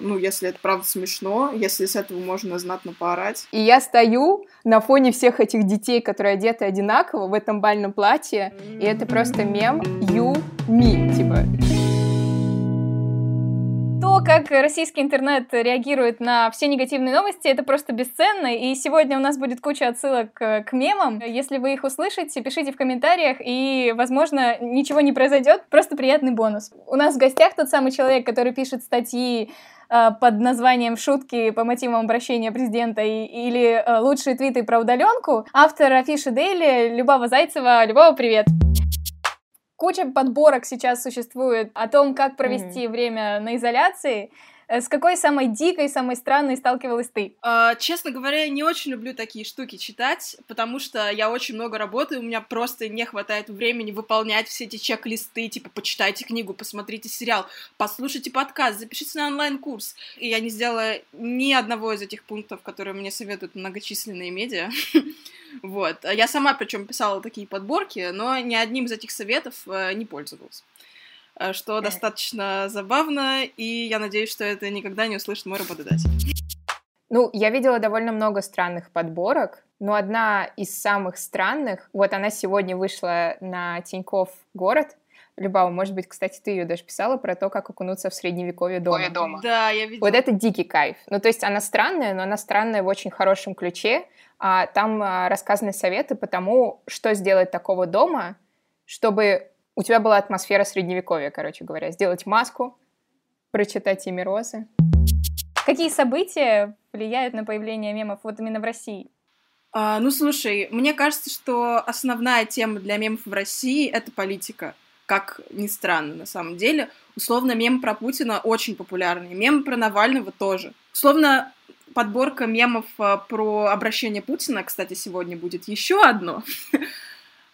ну, если это правда смешно, если с этого можно знатно поорать. И я стою на фоне всех этих детей, которые одеты одинаково в этом бальном платье, и это просто мем you, me, типа то, как российский интернет реагирует на все негативные новости, это просто бесценно. И сегодня у нас будет куча отсылок к мемам. Если вы их услышите, пишите в комментариях, и, возможно, ничего не произойдет. Просто приятный бонус. У нас в гостях тот самый человек, который пишет статьи э, под названием «Шутки по мотивам обращения президента» или э, «Лучшие твиты про удаленку». Автор афиши Дейли Любава Зайцева. Любава, привет! Куча подборок сейчас существует о том, как провести mm-hmm. время на изоляции. Э, с какой самой дикой, самой странной сталкивалась ты? Uh, честно говоря, я не очень люблю такие штуки читать, потому что я очень много работаю, у меня просто не хватает времени выполнять все эти чек-листы, типа почитайте книгу, посмотрите сериал, послушайте подкаст, запишитесь на онлайн-курс. И я не сделала ни одного из этих пунктов, которые мне советуют многочисленные медиа. Вот. Я сама причем писала такие подборки, но ни одним из этих советов э, не пользовалась. Э, что достаточно забавно, и я надеюсь, что это никогда не услышит мой работодатель. Ну, я видела довольно много странных подборок, но одна из самых странных, вот она сегодня вышла на Тиньков город, Любава, может быть, кстати, ты ее даже писала про то, как окунуться в средневековье дома. дома. Да, я видела. Вот это дикий кайф. Ну, то есть она странная, но она странная в очень хорошем ключе. А, там а, рассказаны советы по тому, что сделать такого дома, чтобы у тебя была атмосфера средневековья, короче говоря. Сделать маску, прочитать имя Розы. Какие события влияют на появление мемов вот именно в России? А, ну, слушай, мне кажется, что основная тема для мемов в России — это политика как ни странно на самом деле. Условно, мем про Путина очень популярный, мем про Навального тоже. Условно, подборка мемов э, про обращение Путина, кстати, сегодня будет еще одно,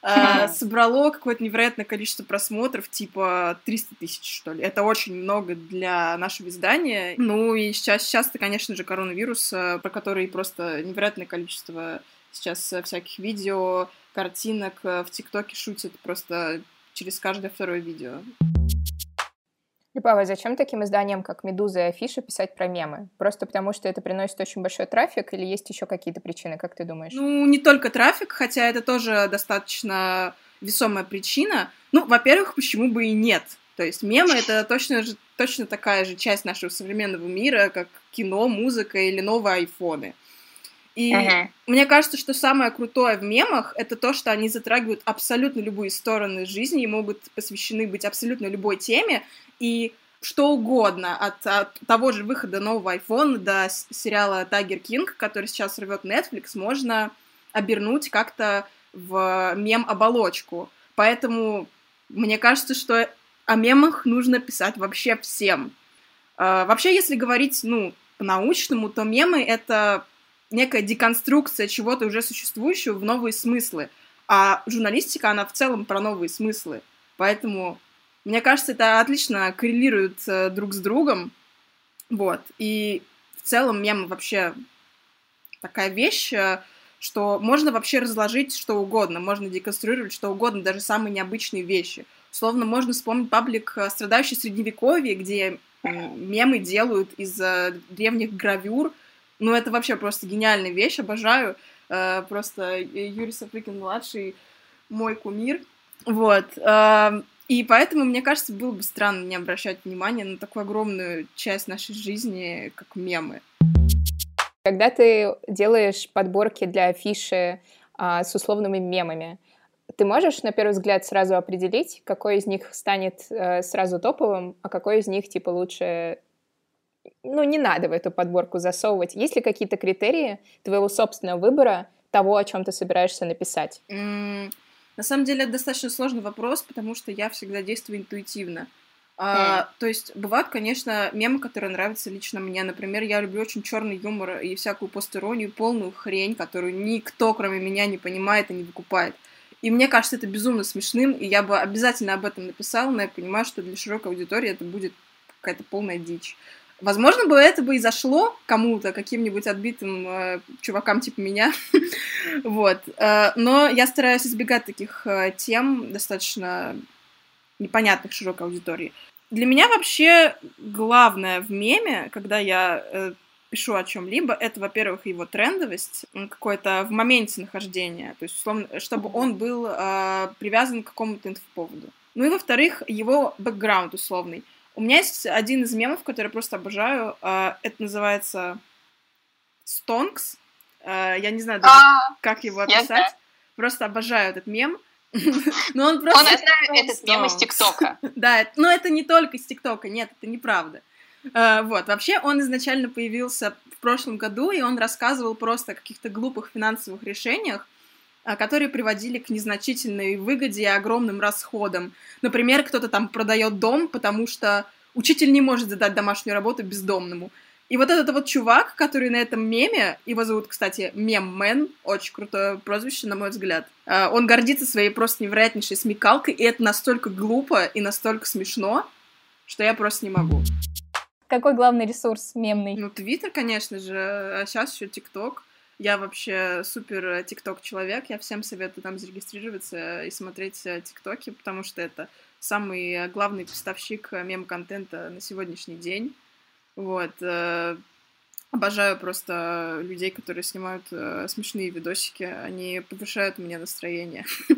э, собрало какое-то невероятное количество просмотров, типа 300 тысяч, что ли. Это очень много для нашего издания. Ну и сейчас, сейчас-то, конечно же, коронавирус, э, про который просто невероятное количество сейчас всяких видео, картинок в ТикТоке шутят просто через каждое второе видео. Любава, зачем таким изданиям, как «Медуза» и «Афиша» писать про мемы? Просто потому, что это приносит очень большой трафик или есть еще какие-то причины, как ты думаешь? Ну, не только трафик, хотя это тоже достаточно весомая причина. Ну, во-первых, почему бы и нет? То есть мемы — это точно, точно такая же часть нашего современного мира, как кино, музыка или новые айфоны. И uh-huh. мне кажется, что самое крутое в мемах это то, что они затрагивают абсолютно любые стороны жизни и могут посвящены быть абсолютно любой теме. И что угодно, от, от того же выхода нового iPhone до сериала Тайгер Кинг, который сейчас рвет Netflix, можно обернуть как-то в мем-оболочку. Поэтому мне кажется, что о мемах нужно писать вообще всем. Uh, вообще, если говорить, ну, по-научному, то мемы — это некая деконструкция чего-то уже существующего в новые смыслы. А журналистика, она в целом про новые смыслы. Поэтому, мне кажется, это отлично коррелирует э, друг с другом. Вот. И в целом мем вообще такая вещь, э, что можно вообще разложить что угодно, можно деконструировать что угодно, даже самые необычные вещи. Словно можно вспомнить паблик э, «Страдающий средневековье», где мемы делают из древних гравюр, ну, это вообще просто гениальная вещь, обожаю. Э, просто Юрий Сапрыкин-младший мой кумир. Вот. Э, и поэтому, мне кажется, было бы странно не обращать внимания на такую огромную часть нашей жизни, как мемы. Когда ты делаешь подборки для афиши а, с условными мемами, ты можешь, на первый взгляд, сразу определить, какой из них станет э, сразу топовым, а какой из них, типа, лучше ну, не надо в эту подборку засовывать. Есть ли какие-то критерии твоего собственного выбора того, о чем ты собираешься написать? Mm, на самом деле это достаточно сложный вопрос, потому что я всегда действую интуитивно. А, mm. То есть бывают, конечно, мемы, которые нравятся лично мне. Например, я люблю очень черный юмор и всякую постеронию, полную хрень, которую никто, кроме меня, не понимает и не выкупает. И мне кажется это безумно смешным, и я бы обязательно об этом написала, но я понимаю, что для широкой аудитории это будет какая-то полная дичь. Возможно, бы это бы и зашло кому-то, каким-нибудь отбитым э, чувакам типа меня. вот. Э, но я стараюсь избегать таких э, тем достаточно непонятных широкой аудитории. Для меня вообще главное в меме, когда я э, пишу о чем-либо, это, во-первых, его трендовость, какой-то в моменте нахождения, то есть, условно, чтобы он был э, привязан к какому-то инфоповоду. Ну и, во-вторых, его бэкграунд условный. У меня есть один из мемов, который я просто обожаю. Э, это называется Stonks. Э, я не знаю, даже, а, как его описать. Просто обожаю этот мем. Но он просто... Он, знаю этот мем из ТикТока. Да, но это не только из ТикТока, нет, это неправда. Вот, вообще он изначально появился в прошлом году, и он рассказывал просто о каких-то глупых финансовых решениях, которые приводили к незначительной выгоде и огромным расходам. Например, кто-то там продает дом, потому что учитель не может задать домашнюю работу бездомному. И вот этот вот чувак, который на этом меме, его зовут, кстати, Меммен, очень крутое прозвище, на мой взгляд, uh, он гордится своей просто невероятнейшей смекалкой, и это настолько глупо и настолько смешно, что я просто не могу. Какой главный ресурс мемный? Ну, Твиттер, конечно же, а сейчас еще ТикТок. Я вообще супер ТикТок человек, я всем советую там зарегистрироваться и смотреть э, ТикТоки, потому что это самый главный поставщик мем-контента на сегодняшний день. Вот. Э, обожаю просто людей, которые снимают э, смешные видосики, они повышают мне настроение.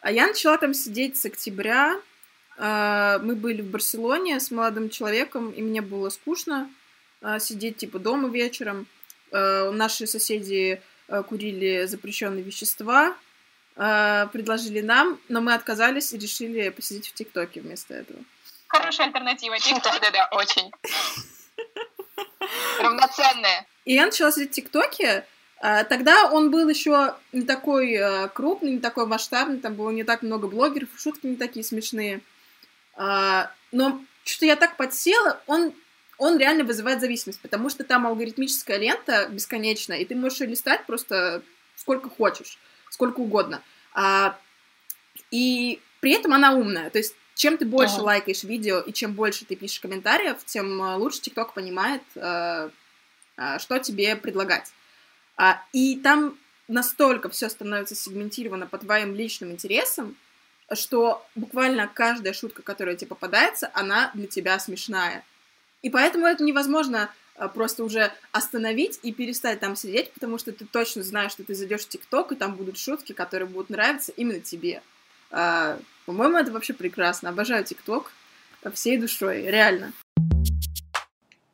А я начала там сидеть с октября, мы были в Барселоне с молодым человеком, и мне было скучно сидеть типа дома вечером. А, наши соседи курили запрещенные вещества, предложили нам, но мы отказались и решили посидеть в ТикТоке вместо этого. Хорошая альтернатива. ТикТок, да-да, очень. Равноценная. И я начала сидеть в ТикТоке, Тогда он был еще не такой крупный, не такой масштабный, там было не так много блогеров, шутки не такие смешные. Но что я так подсела, он, он реально вызывает зависимость, потому что там алгоритмическая лента бесконечная, и ты можешь ее листать просто сколько хочешь, сколько угодно. А, и при этом она умная, то есть чем ты больше ага. лайкаешь видео и чем больше ты пишешь комментариев, тем а, лучше ТикТок понимает, э, э, что тебе предлагать. А, и там настолько все становится сегментировано по твоим личным интересам, что буквально каждая шутка, которая тебе попадается, она для тебя смешная. И поэтому это невозможно а, просто уже остановить и перестать там сидеть, потому что ты точно знаешь, что ты зайдешь в ТикТок, и там будут шутки, которые будут нравиться именно тебе. А, по-моему, это вообще прекрасно. Обожаю ТикТок всей душой, реально.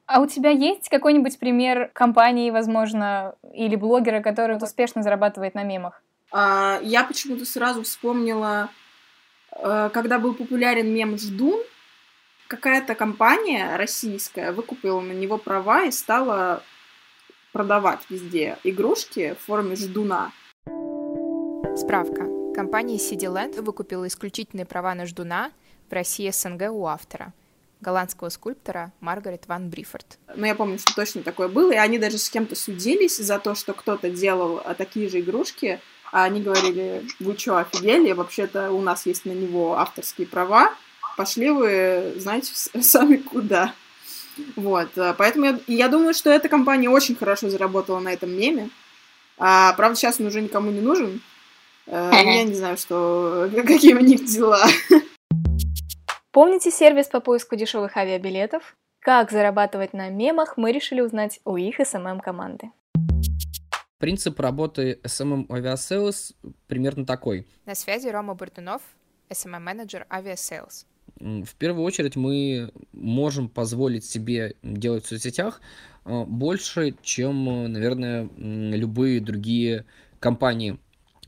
А у тебя есть какой-нибудь пример компании, возможно, или блогера, который успешно зарабатывает на мемах? А, я почему-то сразу вспомнила Э, когда был популярен мем «Ждун», какая-то компания российская выкупила на него права и стала продавать везде игрушки в форме ждуна. Справка. Компания CityLand выкупила исключительные права на ждуна в России СНГ у автора голландского скульптора Маргарет Ван Брифорд. Ну, я помню, что точно такое было, и они даже с кем-то судились за то, что кто-то делал а, такие же игрушки, а они говорили, вы что, офигели? Вообще-то у нас есть на него авторские права. Пошли вы, знаете, сами куда. Вот, э, поэтому я, я думаю, что эта компания очень хорошо заработала на этом меме. А, правда, сейчас он уже никому не нужен. А, я не знаю, что, какие у них дела. Помните сервис по поиску дешевых авиабилетов? Как зарабатывать на мемах, мы решили узнать у их SMM-команды. Принцип работы SMM Aviasales примерно такой. На связи Рома Бартунов, SMM-менеджер Aviasales. В первую очередь мы можем позволить себе делать в соцсетях а, больше, чем, наверное, любые другие компании.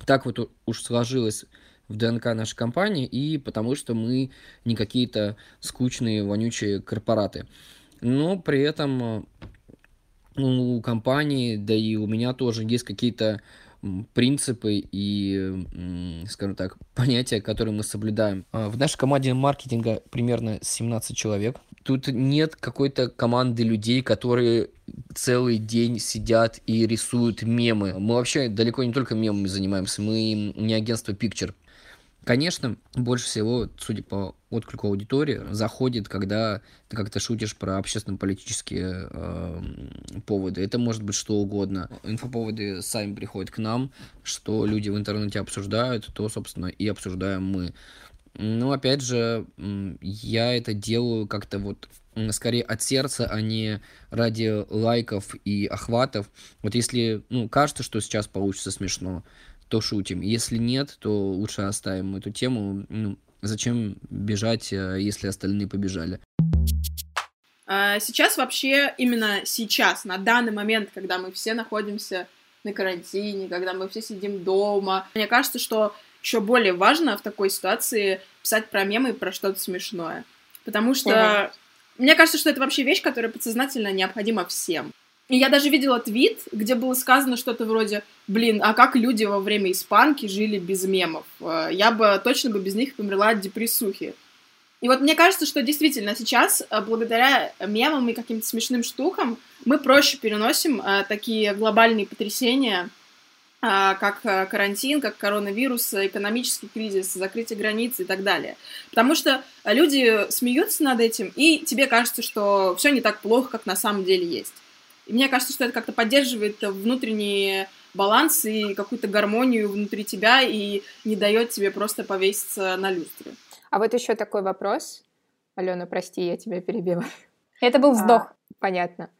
Так вот уж сложилось в ДНК нашей компании, и потому что мы не какие-то скучные, вонючие корпораты. Но при этом у компании, да и у меня тоже есть какие-то принципы и, скажем так, понятия, которые мы соблюдаем. А, в нашей команде маркетинга примерно 17 человек. Тут нет какой-то команды людей, которые целый день сидят и рисуют мемы. Мы вообще далеко не только мемами занимаемся, мы не агентство Picture. Конечно, больше всего, судя по отклику аудитории, заходит, когда ты как-то шутишь про общественно-политические э, поводы. Это может быть что угодно. Инфоповоды сами приходят к нам, что люди в интернете обсуждают, то, собственно, и обсуждаем мы. Но опять же, я это делаю как-то вот скорее от сердца, а не ради лайков и охватов. Вот если, ну, кажется, что сейчас получится смешно, то шутим. Если нет, то лучше оставим эту тему. Ну, зачем бежать, э, если остальные побежали? А, сейчас вообще, именно сейчас, на данный момент, когда мы все находимся на карантине, когда мы все сидим дома, мне кажется, что еще более важно в такой ситуации писать про мемы и про что-то смешное. Потому что угу. мне кажется, что это вообще вещь, которая подсознательно необходима всем. И я даже видела твит, где было сказано что-то вроде, блин, а как люди во время испанки жили без мемов? Э, я бы точно бы без них померла от депрессухи. И вот мне кажется, что действительно сейчас, э, благодаря мемам и каким-то смешным штукам, мы проще переносим э, такие глобальные потрясения, как карантин, как коронавирус, экономический кризис, закрытие границ и так далее. Потому что люди смеются над этим, и тебе кажется, что все не так плохо, как на самом деле есть. И мне кажется, что это как-то поддерживает внутренний баланс и какую-то гармонию внутри тебя и не дает тебе просто повеситься на люстре. А вот еще такой вопрос. Алена, прости, я тебя перебила. Это был вздох. А, понятно.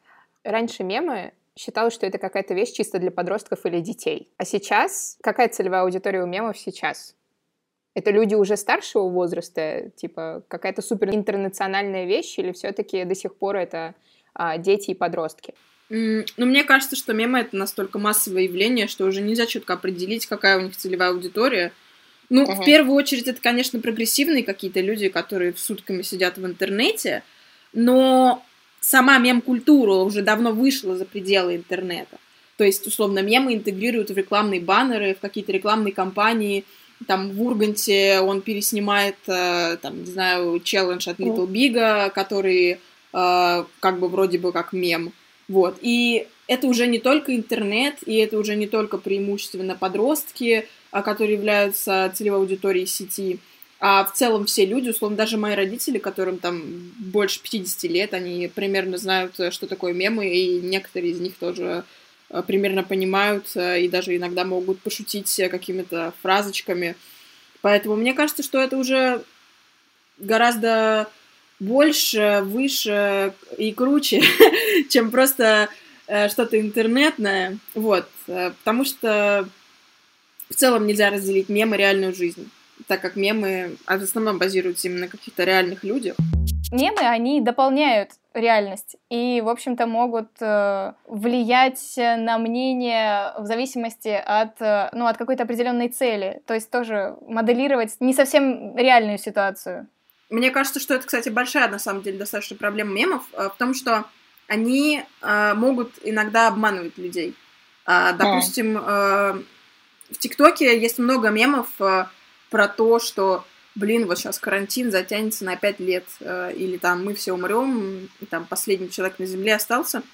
Раньше мемы считалось, что это какая-то вещь чисто для подростков или детей. А сейчас какая целевая аудитория у мемов сейчас? Это люди уже старшего возраста, типа какая-то супер интернациональная вещь, или все-таки до сих пор это а, дети и подростки? Ну, мне кажется, что мемы — это настолько массовое явление, что уже нельзя четко определить, какая у них целевая аудитория. Ну, uh-huh. в первую очередь, это, конечно, прогрессивные какие-то люди, которые сутками сидят в интернете, но сама мем-культура уже давно вышла за пределы интернета. То есть, условно, мемы интегрируют в рекламные баннеры, в какие-то рекламные кампании. Там в Урганте он переснимает, э, там, не знаю, челлендж от Little Big, который э, как бы вроде бы как мем. Вот. И это уже не только интернет, и это уже не только преимущественно подростки, а, которые являются целевой аудиторией сети, а в целом все люди, условно, даже мои родители, которым там больше 50 лет, они примерно знают, что такое мемы, и некоторые из них тоже а, примерно понимают а, и даже иногда могут пошутить какими-то фразочками. Поэтому мне кажется, что это уже гораздо больше, выше и круче, чем просто э, что-то интернетное. Вот. Э, потому что в целом нельзя разделить мемы реальную жизнь, так как мемы в основном базируются именно на каких-то реальных людях. Мемы, они дополняют реальность и, в общем-то, могут э, влиять на мнение в зависимости от, э, ну, от какой-то определенной цели. То есть тоже моделировать не совсем реальную ситуацию. Мне кажется, что это, кстати, большая, на самом деле, достаточно проблема мемов, э, в том, что они э, могут иногда обманывать людей. Э, допустим, э, в ТикТоке есть много мемов про то, что, блин, вот сейчас карантин затянется на пять лет, или там мы все умрем, и там последний человек на Земле остался.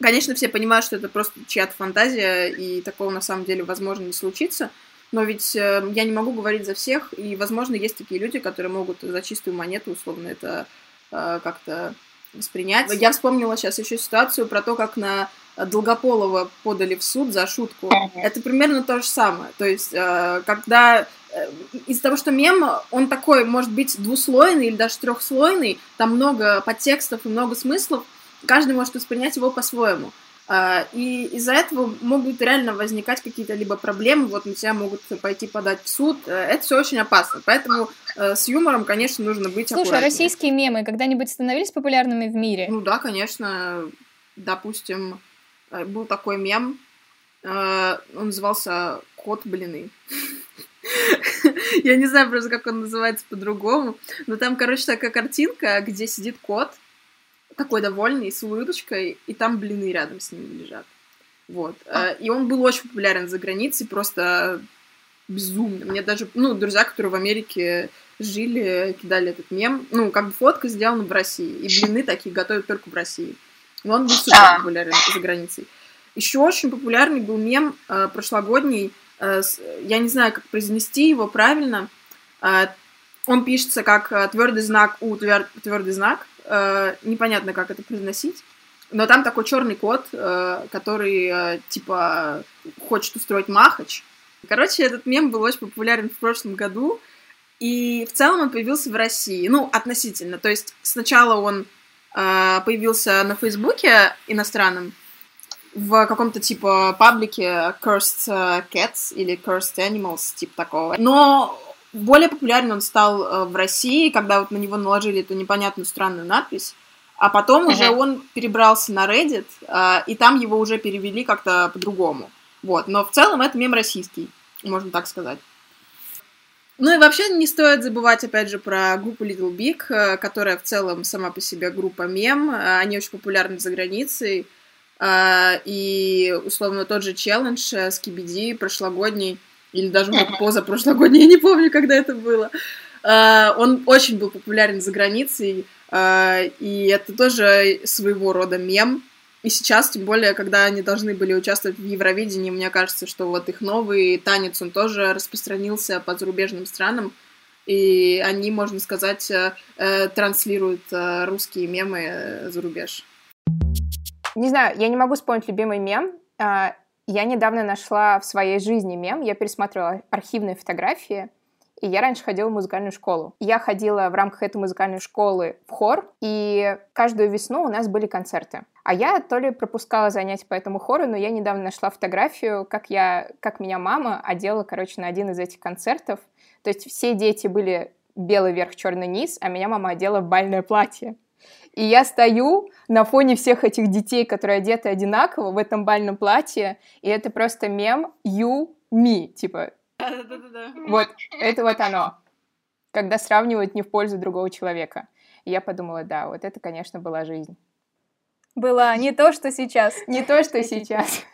Конечно, все понимают, что это просто чья-то фантазия, и такого на самом деле возможно не случится. Но ведь э, я не могу говорить за всех, и, возможно, есть такие люди, которые могут за чистую монету, условно, это э, как-то воспринять. Я вспомнила сейчас еще ситуацию про то, как на Долгополова подали в суд за шутку. Это примерно то же самое. То есть, э, когда э, из-за того, что мем, он такой, может быть, двуслойный или даже трехслойный, там много подтекстов и много смыслов, каждый может воспринять его по-своему. А, и из-за этого могут реально возникать какие-то либо проблемы, вот на тебя могут пойти подать в суд. Э, это все очень опасно. Поэтому э, с юмором, конечно, нужно быть Слушай, а российские мемы когда-нибудь становились популярными в мире? Ну да, конечно. Допустим, э, был такой мем, он назывался «Кот блины». Я не знаю просто, как он называется по-другому, но там, короче, такая картинка, где сидит кот, такой довольный, с улыбочкой, и там блины рядом с ним лежат. Вот. А. Э, и он был очень популярен за границей, просто безумно. Мне даже, ну, друзья, которые в Америке жили, кидали этот мем. Ну, как бы фотка сделана в России. И блины такие готовят только в России. Но он был супер популярен за границей. Еще очень популярный был мем э, прошлогодний. Э, с, я не знаю, как произнести его правильно. Э, он пишется как э, твердый знак У, твер, твердый знак э, непонятно, как это произносить. Но там такой черный кот, э, который, э, типа, хочет устроить махач. Короче, этот мем был очень популярен в прошлом году. И в целом он появился в России, ну, относительно. То есть сначала он э, появился на Фейсбуке иностранном, в каком-то типа паблике Cursed Cats или Cursed Animals, типа такого. Но более популярен он стал э, в России, когда вот на него наложили эту непонятную странную надпись. А потом uh-huh. уже он перебрался на Reddit, э, и там его уже перевели как-то по-другому. Вот. Но в целом это мем российский, можно так сказать. Ну и вообще не стоит забывать, опять же, про группу Little Big, э, которая в целом сама по себе группа мем. Они очень популярны за границей. И, условно, тот же челлендж с KBD прошлогодний, или даже позапрошлогодний, я не помню, когда это было. Он очень был популярен за границей, и это тоже своего рода мем. И сейчас, тем более, когда они должны были участвовать в Евровидении, мне кажется, что вот их новый танец, он тоже распространился по зарубежным странам, и они, можно сказать, э, э транслируют э, русские мемы за рубеж. Не знаю, я не могу вспомнить любимый мем. Я недавно нашла в своей жизни мем, я пересматривала архивные фотографии, и я раньше ходила в музыкальную школу. Я ходила в рамках этой музыкальной школы в хор, и каждую весну у нас были концерты. А я то ли пропускала занятия по этому хору, но я недавно нашла фотографию, как, я, как меня мама одела, короче, на один из этих концертов. То есть все дети были белый верх, черный низ, а меня мама одела в бальное платье. И я стою на фоне всех этих детей, которые одеты одинаково в этом бальном платье, и это просто мем you, me, типа да-да-да. Вот, это вот оно. Когда сравнивают не в пользу другого человека. И я подумала, да, вот это, конечно, была жизнь. Была не то, что сейчас. Не то, что сейчас.